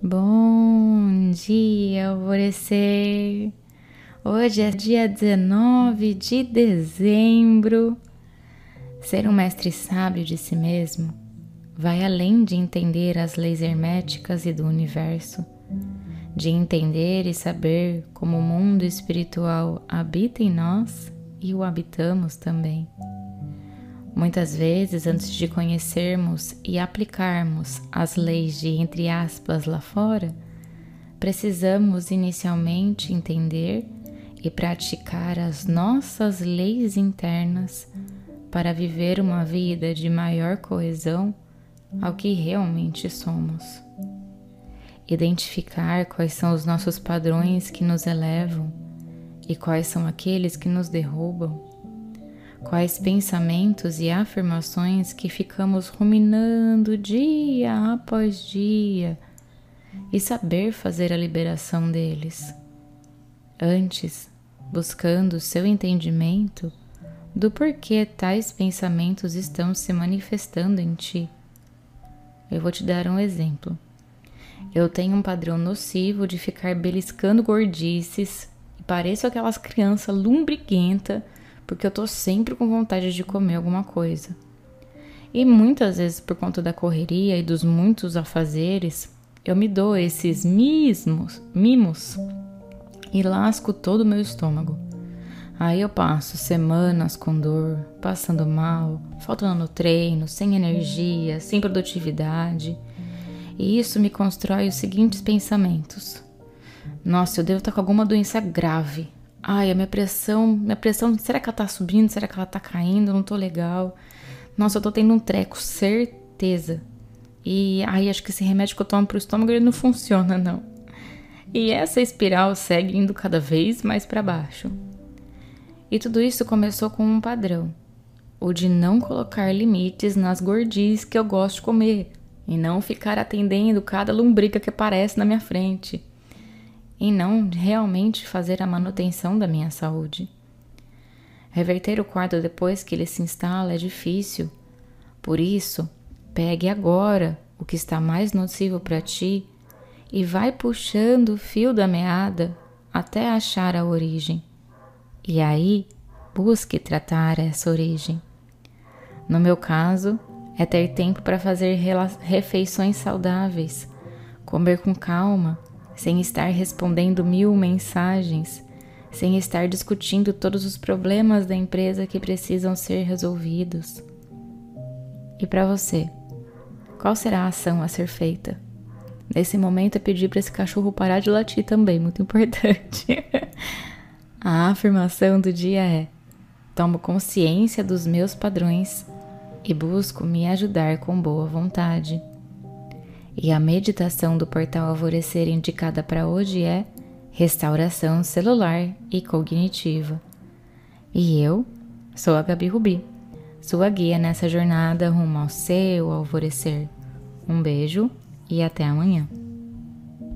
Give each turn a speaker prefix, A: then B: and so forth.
A: Bom dia, alvorecer! Hoje é dia 19 de dezembro. Ser um mestre sábio de si mesmo vai além de entender as leis herméticas e do universo, de entender e saber como o mundo espiritual habita em nós e o habitamos também. Muitas vezes, antes de conhecermos e aplicarmos as leis de entre aspas lá fora, precisamos inicialmente entender e praticar as nossas leis internas para viver uma vida de maior coesão ao que realmente somos. Identificar quais são os nossos padrões que nos elevam e quais são aqueles que nos derrubam quais pensamentos e afirmações que ficamos ruminando dia após dia e saber fazer a liberação deles. Antes, buscando seu entendimento do porquê tais pensamentos estão se manifestando em ti. Eu vou te dar um exemplo. Eu tenho um padrão nocivo de ficar beliscando gordices e pareço aquelas crianças lumbriguenta porque eu tô sempre com vontade de comer alguma coisa. E muitas vezes, por conta da correria e dos muitos afazeres, eu me dou esses mismos, mimos e lasco todo o meu estômago. Aí eu passo semanas com dor, passando mal, faltando no treino, sem energia, sem produtividade. E isso me constrói os seguintes pensamentos: Nossa, eu devo estar com alguma doença grave. Ai, a minha pressão, minha pressão, será que ela tá subindo? Será que ela tá caindo? Não tô legal. Nossa, eu tô tendo um treco, certeza. E aí acho que esse remédio que eu tomo pro estômago ele não funciona, não. E essa espiral segue indo cada vez mais para baixo. E tudo isso começou com um padrão: o de não colocar limites nas gordices que eu gosto de comer e não ficar atendendo cada lombriga que aparece na minha frente e não realmente fazer a manutenção da minha saúde. Reverter o quadro depois que ele se instala é difícil. Por isso, pegue agora o que está mais nocivo para ti e vai puxando o fio da meada até achar a origem. E aí, busque tratar essa origem. No meu caso, é ter tempo para fazer refeições saudáveis, comer com calma sem estar respondendo mil mensagens, sem estar discutindo todos os problemas da empresa que precisam ser resolvidos. E para você, qual será a ação a ser feita? Nesse momento é pedir para esse cachorro parar de latir também, muito importante. a afirmação do dia é: tomo consciência dos meus padrões e busco me ajudar com boa vontade. E a meditação do portal Alvorecer indicada para hoje é restauração celular e cognitiva. E eu sou a Gabi Rubi, sua guia nessa jornada rumo ao seu alvorecer. Um beijo e até amanhã.